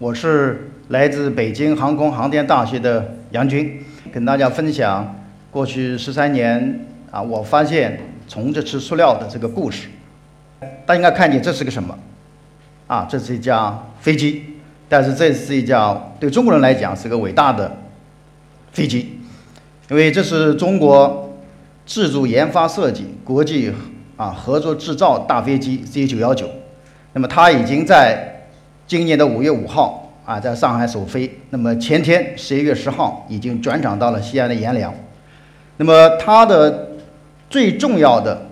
我是来自北京航空航天大学的杨军，跟大家分享过去十三年啊，我发现虫子吃塑料的这个故事。大家应该看见这是个什么？啊，这是一架飞机，但是这是一架对中国人来讲是个伟大的飞机，因为这是中国自主研发设计、国际啊合作制造大飞机 C 九幺九。那么它已经在今年的五月五号啊，在上海首飞。那么前天十一月十号已经转场到了西安的阎良。那么它的最重要的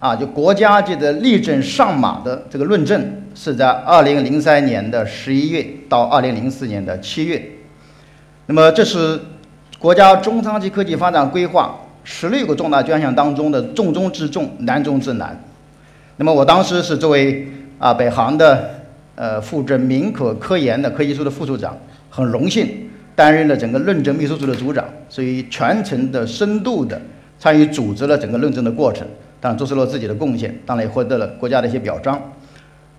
啊，就国家级的力证上马的这个论证，是在二零零三年的十一月到二零零四年的七月。那么这是国家中长期科技发展规划十六个重大专项当中的重中之重、难中之难。那么我当时是作为啊，北航的呃负责民可科研的科技处的副处长，很荣幸担任了整个论证秘书处的组长，所以全程的深度的参与组织了整个论证的过程，当然做出了自己的贡献，当然也获得了国家的一些表彰。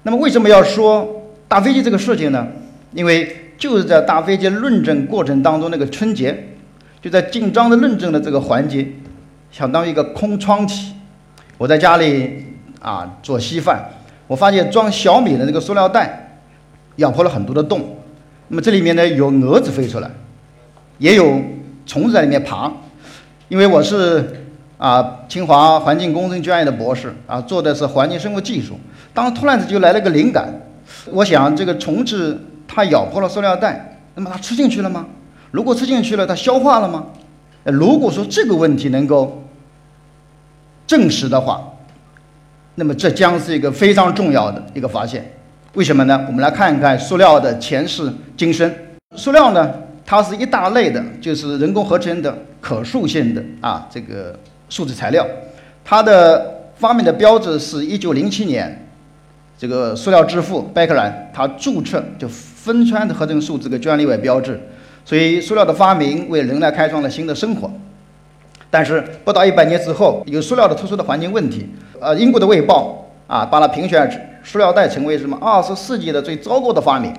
那么为什么要说大飞机这个事情呢？因为就是在大飞机论证过程当中，那个春节就在紧张的论证的这个环节，相当于一个空窗期。我在家里啊做稀饭。我发现装小米的那个塑料袋咬破了很多的洞，那么这里面呢有蛾子飞出来，也有虫子在里面爬。因为我是啊清华环境工程专业的博士啊，做的是环境生物技术。当突然子就来了个灵感，我想这个虫子它咬破了塑料袋，那么它吃进去了吗？如果吃进去了，它消化了吗？如果说这个问题能够证实的话。那么这将是一个非常重要的一个发现，为什么呢？我们来看一看塑料的前世今生。塑料呢，它是一大类的，就是人工合成的可塑性的啊这个树脂材料。它的发明的标志是一九零七年，这个塑料之父贝克兰他注册就分川的合成树脂的专利为标志，所以塑料的发明为人类开创了新的生活。但是不到一百年之后，有塑料的特殊的环境问题。呃，英国的《卫报》啊，把它评选塑料袋成为什么二十世纪的最糟糕的发明。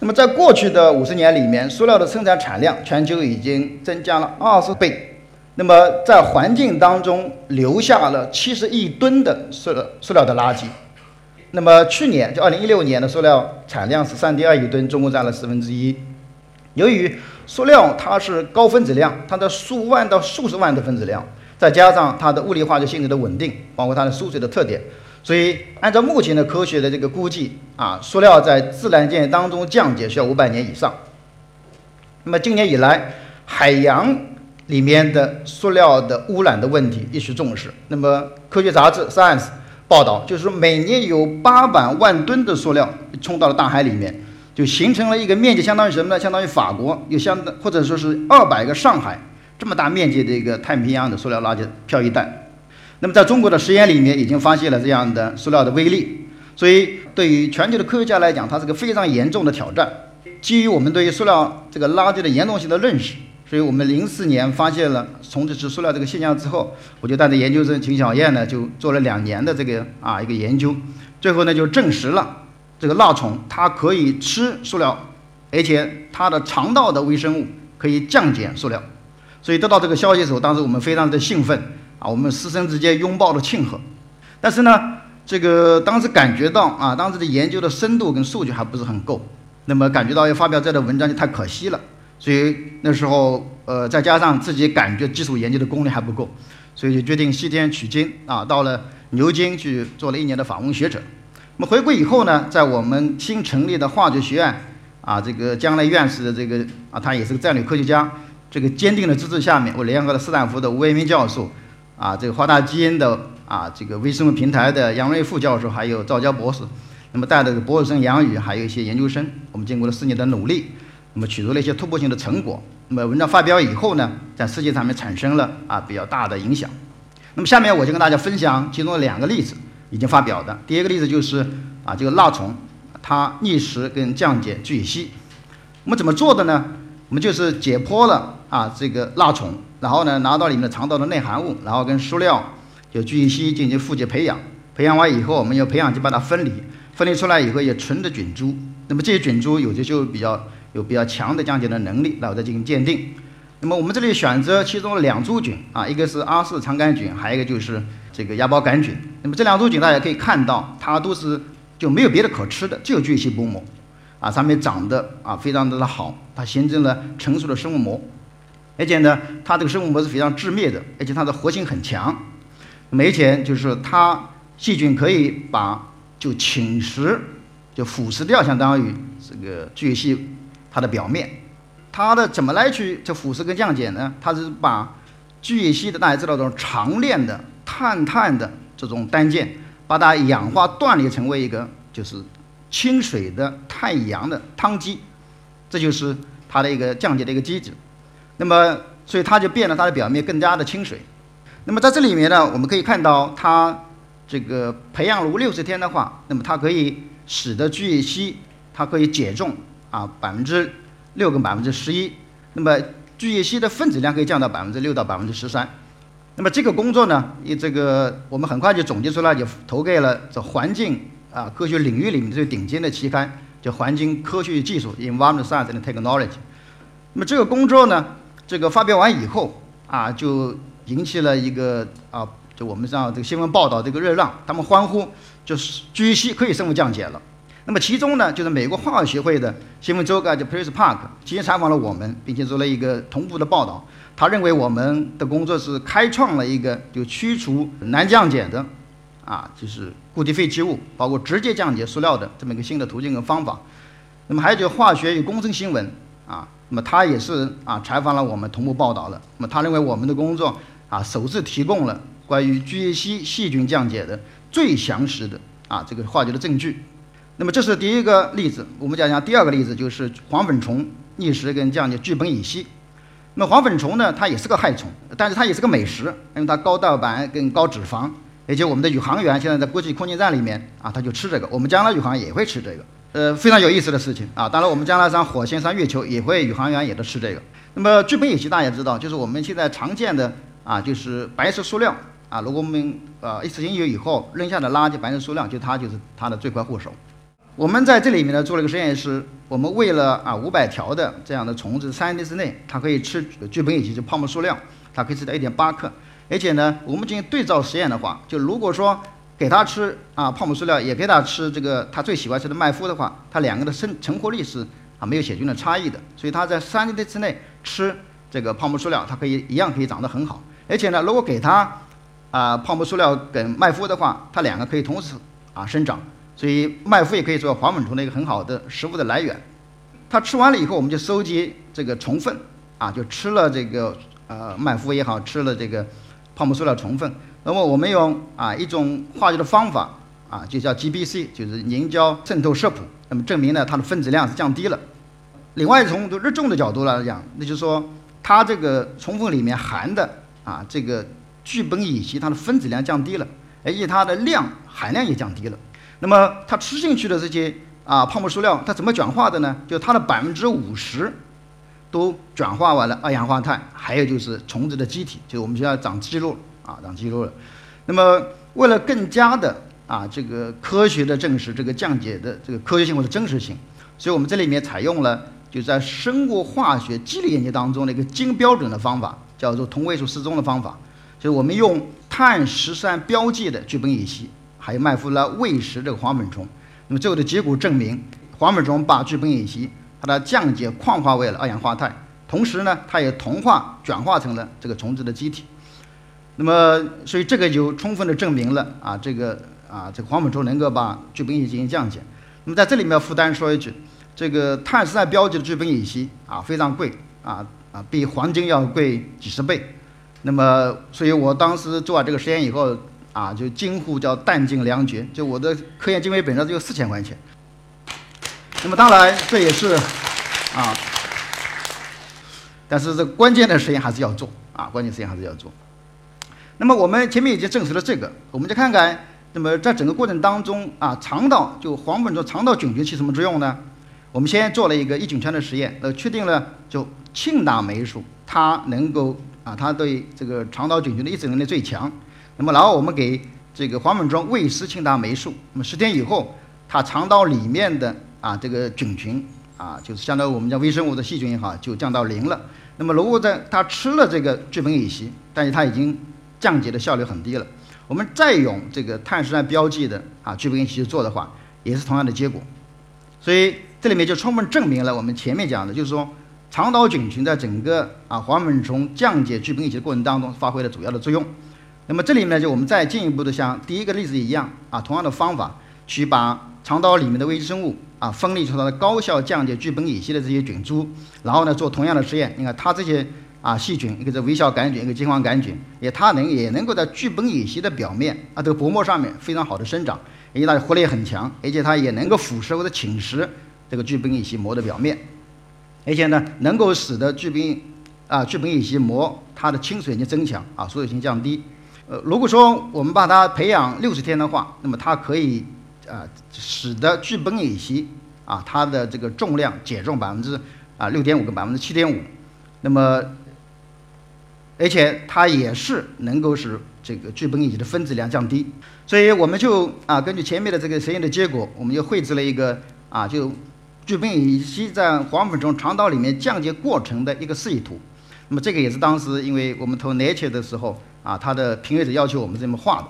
那么，在过去的五十年里面，塑料的生产产量全球已经增加了二十倍。那么，在环境当中留下了七十亿吨的塑料塑料的垃圾。那么，去年就二零一六年的塑料产量是三点二亿吨，中国占了四分之一。由于塑料它是高分子量，它的数万到数十万的分子量。再加上它的物理化学性质的稳定，包括它的疏水的特点，所以按照目前的科学的这个估计啊，塑料在自然界当中降解需要五百年以上。那么今年以来，海洋里面的塑料的污染的问题一直重视。那么科学杂志《Science》报道，就是说每年有八百万吨的塑料冲到了大海里面，就形成了一个面积相当于什么呢？相当于法国，又相当或者说是二百个上海。这么大面积的一个太平洋的塑料垃圾漂移带，那么在中国的实验里面已经发现了这样的塑料的微粒，所以对于全球的科学家来讲，它是个非常严重的挑战。基于我们对于塑料这个垃圾的严重性的认识，所以我们零四年发现了虫子吃塑料这个现象之后，我就带着研究生秦小燕呢，就做了两年的这个啊一个研究，最后呢就证实了这个蜡虫它可以吃塑料，而且它的肠道的微生物可以降解塑料。所以得到这个消息的时候，当时我们非常的兴奋啊，我们师生之间拥抱的庆贺。但是呢，这个当时感觉到啊，当时的研究的深度跟数据还不是很够，那么感觉到要发表这样的文章就太可惜了。所以那时候呃，再加上自己感觉基础研究的功力还不够，所以就决定西天取经啊，到了牛津去做了一年的访问学者。那么回归以后呢，在我们新成立的化学学院啊，这个将来院士的这个啊，他也是个战略科学家。这个坚定的支持下面，我联合了斯坦福的吴为民教授，啊，这个华大基因的啊，这个微生物平台的杨瑞副教授，还有赵娇博士，那么带着博士生杨宇，还有一些研究生，我们经过了四年的努力，那么取得了一些突破性的成果。那么文章发表以后呢，在世界上面产生了啊比较大的影响。那么下面我就跟大家分享其中的两个例子，已经发表的。第一个例子就是啊，这个蜡虫它逆食跟降解聚乙烯，我们怎么做的呢？我们就是解剖了啊这个蜡虫，然后呢拿到里面的肠道的内含物，然后跟塑料就聚乙烯进行复解培养，培养完以后，我们用培养基把它分离，分离出来以后也纯的菌株。那么这些菌株有的就比较有比较强的降解的能力，然后再进行鉴定。那么我们这里选择其中两株菌啊，一个是阿氏肠杆菌，还有一个就是这个芽孢杆菌。那么这两株菌大家可以看到，它都是就没有别的可吃的，就有巨细胞膜。啊，上面长得啊非常的好，它形成了成熟的生物膜，而且呢，它这个生物膜是非常致灭的，而且它的活性很强。而且就是它细菌可以把就侵蚀就腐蚀掉，相当于这个巨细它的表面。它的怎么来去这腐蚀跟降解呢？它是把巨细的大家知道这种长链的碳碳的这种单键，把它氧化断裂成为一个就是。清水的太阳的汤基，这就是它的一个降解的一个机制。那么，所以它就变得它的表面更加的清水。那么在这里面呢，我们可以看到它这个培养炉六十天的话，那么它可以使得聚乙烯它可以减重啊百分之六跟百分之十一。那么聚乙烯的分子量可以降到百分之六到百分之十三。那么这个工作呢，以这个我们很快就总结出来，就投给了这环境。啊，科学领域里面最顶尖的期刊叫《环境科学技术》（Environmental Science and Technology）。那么这个工作呢，这个发表完以后啊，就引起了一个啊，就我们上这个新闻报道这个热浪，他们欢呼，就是聚乙烯可以生物降解了。那么其中呢，就是美国化学协会的新闻周刊叫《Press Park》，直接采访了我们，并且做了一个同步的报道。他认为我们的工作是开创了一个就驱除难降解的。啊，就是固体废弃物，包括直接降解塑料的这么一个新的途径和方法。那么还有就化学与工程新闻啊，那么他也是啊采访了我们同步报道了。那么他认为我们的工作啊首次提供了关于聚乙烯细菌降解的最详实的啊这个化学的证据。那么这是第一个例子，我们讲讲第二个例子，就是黄粉虫逆食跟降解聚苯乙烯。那黄粉虫呢，它也是个害虫，但是它也是个美食，因为它高蛋白跟高脂肪。而且我们的宇航员现在在国际空间站里面啊，他就吃这个。我们将来宇航也会吃这个，呃，非常有意思的事情啊。当然，我们将来上火星、上月球也会宇航员也都吃这个。那么聚苯乙烯大家知道，就是我们现在常见的啊，就是白色塑料啊。如果我们呃一次性有以后扔下的垃圾，白色塑料就它就是它的罪魁祸首。我们在这里面呢做了一个实验，是我们为了啊五百条的这样的虫子，三天之内它可以吃聚苯乙烯，就泡沫塑料，它可以吃到一点八克。而且呢，我们进行对照实验的话，就如果说给它吃啊泡沫塑料，也给它吃这个它最喜欢吃的麦麸的话，它两个的生成活率是啊没有血菌的差异的。所以它在三天之内吃这个泡沫塑料，它可以一样可以长得很好。而且呢，如果给它啊泡沫塑料跟麦麸的话，它两个可以同时啊生长。所以麦麸也可以做黄粉虫的一个很好的食物的来源。它吃完了以后，我们就收集这个虫粪啊，就吃了这个呃麦麸也好，吃了这个。泡沫塑料成分，那么我们用啊一种化学的方法啊，就叫 GBC，就是凝胶渗透色谱，那么证明呢它的分子量是降低了。另外从日重的角度来讲，那就是说它这个虫粪里面含的啊这个聚苯乙烯它的分子量降低了，而且它的量含量也降低了。那么它吃进去的这些啊泡沫塑料，它怎么转化的呢？就它的百分之五十。都转化完了二氧化碳，还有就是虫子的机体，就是我们需要长肌肉啊，长肌肉了。那么为了更加的啊这个科学的证实这个降解的这个科学性或者真实性，所以我们这里面采用了就在生物化学机理研究当中的一个精标准的方法，叫做同位素失踪的方法，就是我们用碳十三标记的聚苯乙烯，还有麦麸来喂食这个黄粉虫，那么最后的结果证明黄粉虫把聚苯乙烯。它的降解矿化为了二氧化碳，同时呢，它也同化转化成了这个虫子的机体。那么，所以这个就充分的证明了啊，这个啊，这个黄粉虫能够把聚苯乙烯进行降解。那么在这里面附带说一句，这个碳十三标记的聚苯乙烯啊非常贵啊啊，比黄金要贵几十倍。那么，所以我当时做完这个实验以后啊，就惊呼叫弹尽粮绝，就我的科研经费本身只有四千块钱。那么当然，这也是啊，但是这关键的实验还是要做啊，关键实验还是要做。那么我们前面已经证实了这个，我们再看看，那么在整个过程当中啊，肠道就黄粉虫肠道菌群起什么作用呢？我们先做了一个抑菌圈的实验，呃，确定了就庆大霉素它能够啊，它对这个肠道菌群的抑制能力最强。那么然后我们给这个黄本虫喂食庆达霉素，那么十天以后，它肠道里面的啊这个菌群啊，就是相当于我们叫微生物的细菌也好，就降到零了。那么如果在它吃了这个聚苯乙烯，但是它已经降解的效率很低了，我们再用这个碳酸标记的啊聚苯乙烯去做的话，也是同样的结果。所以这里面就充分证明了我们前面讲的，就是说肠道菌群在整个啊黄本虫降解聚苯乙烯的过程当中发挥了主要的作用。那么这里面，就我们再进一步的像第一个例子一样啊，同样的方法去把肠道里面的微生物啊分离出它的高效降解聚苯乙烯的这些菌株，然后呢做同样的实验。你看它这些啊细菌，一个是微小杆菌，一个金黄杆菌，也它能也能够在聚苯乙烯的表面啊这个薄膜上面非常好的生长，因为它的活力很强，而且它也能够腐蚀或者侵蚀这个聚苯乙烯膜的表面，而且呢能够使得聚苯啊聚苯乙烯膜它的亲水性增强啊锁水性降低。呃，如果说我们把它培养六十天的话，那么它可以啊，使得聚苯乙烯啊，它的这个重量减重百分之啊六点五跟百分之七点五，那么而且它也是能够使这个聚苯乙烯的分子量降低，所以我们就啊根据前面的这个实验的结果，我们就绘制了一个啊就聚苯乙烯在黄粉虫肠道里面降解过程的一个示意图。那么这个也是当时因为我们投 Nature 的时候。啊，他的评委者要求我们这么画的。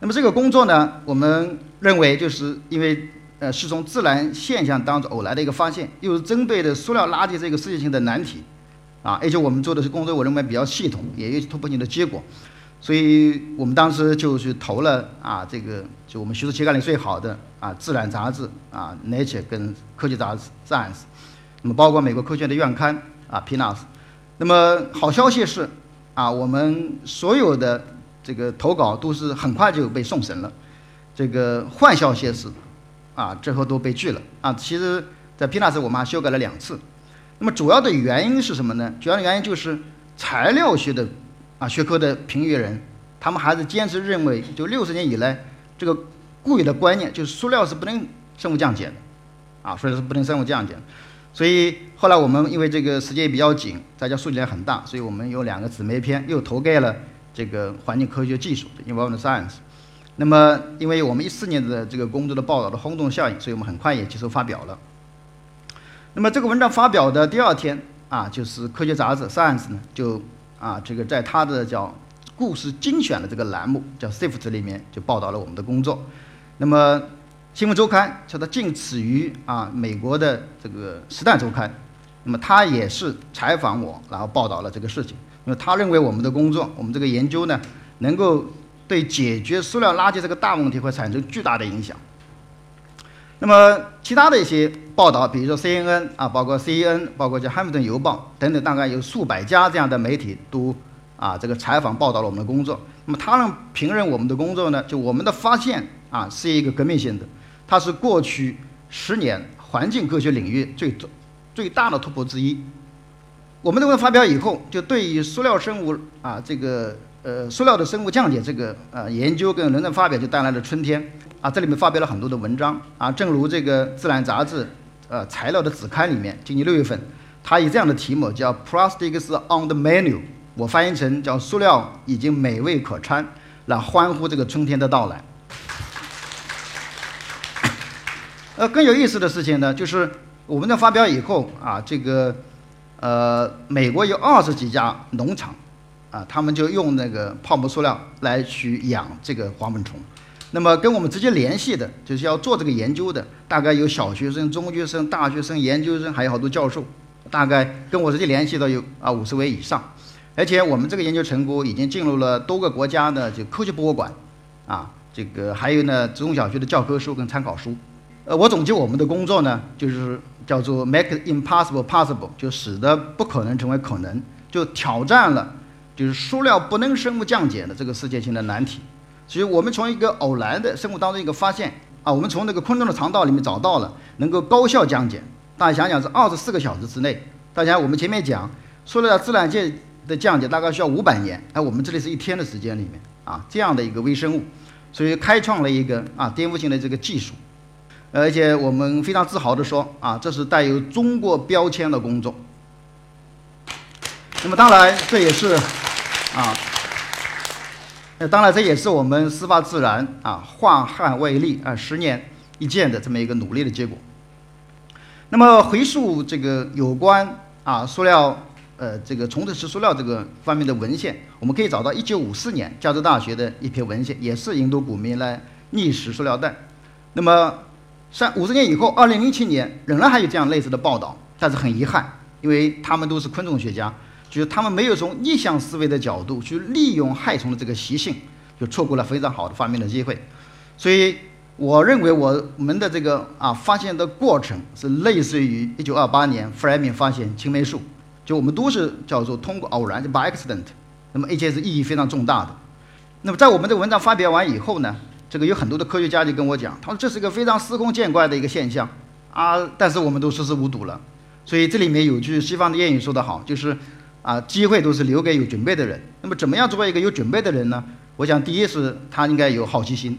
那么这个工作呢，我们认为就是因为呃是从自然现象当中偶来的一个发现，又是针对的塑料垃圾这个世界性的难题，啊，而且我们做的是工作，我认为比较系统，也有突破性的结果，所以我们当时就去投了啊这个就我们学术期刊里最好的啊自然杂志啊 Nature 跟科技杂志 Science，那么包括美国科学院的院刊啊 PNAS，那么好消息是。啊，我们所有的这个投稿都是很快就被送审了，这个坏消息是，啊，最后都被拒了啊。其实，在 PNAS 我们还修改了两次，那么主要的原因是什么呢？主要的原因就是材料学的啊学科的评议人，他们还是坚持认为，就六十年以来这个固有的观念，就是塑料是不能生物降解的，啊，所以是不能生物降解。所以后来我们因为这个时间也比较紧，再加数据量很大，所以我们有两个姊妹篇又投给了这个环境科学技术的 environment Science。那么因为我们一四年的这个工作的报道的轰动效应，所以我们很快也接受发表了。那么这个文章发表的第二天啊，就是科学杂志 Science 呢就啊这个在它的叫故事精选的这个栏目叫 SIFT 里面就报道了我们的工作。那么新闻周刊叫它仅次于啊美国的这个时代周刊，那么他也是采访我，然后报道了这个事情。因为他认为我们的工作，我们这个研究呢，能够对解决塑料垃圾这个大问题会产生巨大的影响。那么其他的一些报道，比如说 CNN 啊，包括 CN，包括叫《汉密顿邮报》等等，大概有数百家这样的媒体都啊这个采访报道了我们的工作。那么他们评论我们的工作呢，就我们的发现啊是一个革命性的。它是过去十年环境科学领域最最大的突破之一。我们这个发表以后，就对于塑料生物啊，这个呃塑料的生物降解这个呃研究跟论文发表就带来了春天啊。这里面发表了很多的文章啊，正如这个《自然》杂志呃材料的子刊里面，今年六月份，它以这样的题目叫 “Plastics on the Menu”，我翻译成叫“塑料已经美味可餐”，来欢呼这个春天的到来。呃，更有意思的事情呢，就是我们在发表以后啊，这个呃，美国有二十几家农场啊，他们就用那个泡沫塑料来去养这个黄本虫。那么跟我们直接联系的，就是要做这个研究的，大概有小学生、中学生、大学生、研究生，还有好多教授，大概跟我直接联系的有啊五十位以上。而且我们这个研究成果已经进入了多个国家的就科学博物馆啊，这个还有呢，中小学的教科书跟参考书。呃，我总结我们的工作呢，就是叫做 make impossible possible，就使得不可能成为可能，就挑战了就是塑料不能生物降解的这个世界性的难题。所以我们从一个偶然的生物当中一个发现啊，我们从那个昆虫的肠道里面找到了能够高效降解。大家想想是二十四个小时之内，大家我们前面讲塑料自然界的降解大概需要五百年，哎，我们这里是一天的时间里面啊，这样的一个微生物，所以开创了一个啊颠覆性的这个技术。而且我们非常自豪地说，啊，这是带有中国标签的工作。那么当然，这也是，啊，那当然，这也是我们司法自然啊，化汉为利啊，十年一见的这么一个努力的结果。那么回溯这个有关啊塑料呃这个重质式塑料这个方面的文献，我们可以找到1954年加州大学的一篇文献，也是引渡股民来逆食塑料袋。那么三五十年以后，2007年仍然还有这样类似的报道，但是很遗憾，因为他们都是昆虫学家，就是他们没有从逆向思维的角度去利用害虫的这个习性，就错过了非常好的发明的机会，所以。我认为我们的这个啊发现的过程是类似于一九二八年弗莱明发现青霉素，就我们都是叫做通过偶然就 by accident，那么而且是意义非常重大的。那么在我们这个文章发表完以后呢，这个有很多的科学家就跟我讲，他说这是一个非常司空见惯的一个现象啊，但是我们都视之无睹了。所以这里面有句西方的谚语说得好，就是啊机会都是留给有准备的人。那么怎么样作为一个有准备的人呢？我想第一是他应该有好奇心。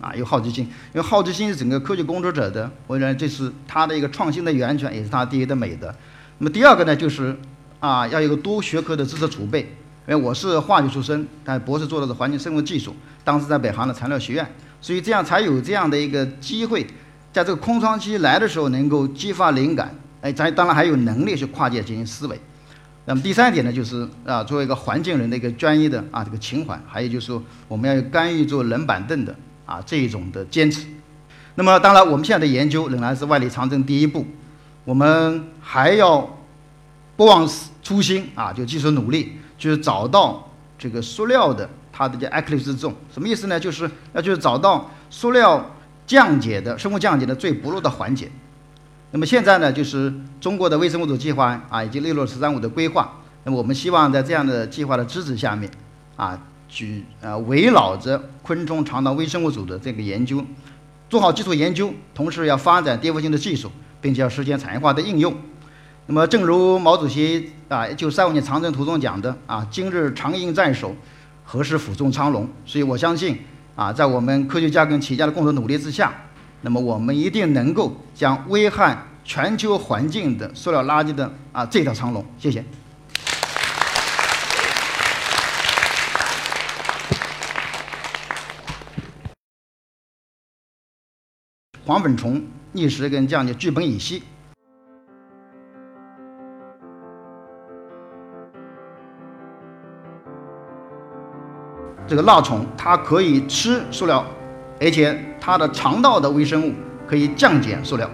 啊，有好奇心，因为好奇心是整个科学工作者的，我认为这是他的一个创新的源泉，也是他第一的美德。那么第二个呢，就是啊，要有多学科的知识储备。因为我是化学出身，但博士做的是环境生物技术，当时在北航的材料学院，所以这样才有这样的一个机会，在这个空窗期来的时候能够激发灵感。哎，咱当然还有能力去跨界进行思维。那么第三点呢，就是啊，作为一个环境人的一个专一的啊这个情怀，还有就是说我们要干预做冷板凳的。啊，这一种的坚持。那么，当然，我们现在的研究仍然是万里长征第一步，我们还要不忘初心啊，就继续努力，就是找到这个塑料的它的叫 active 之重，什么意思呢？就是要就是找到塑料降解的生物降解的最薄弱的环节。那么现在呢，就是中国的微生物组计划啊，以及六六十三五的规划。那么我们希望在这样的计划的支持下面，啊。去呃围绕着昆虫肠道微生物组的这个研究，做好基础研究，同时要发展颠覆性的技术，并且要实现产业化的应用。那么，正如毛主席啊，一九三五年长征途中讲的啊，“今日长缨在手，何时俯冲苍龙？”所以我相信啊，在我们科学家跟企业家的共同努力之下，那么我们一定能够将危害全球环境的塑料垃圾的啊这条长龙。谢谢。黄本虫逆食跟降解聚苯乙烯，这个蜡虫它可以吃塑料，而且它的肠道的微生物可以降解塑料。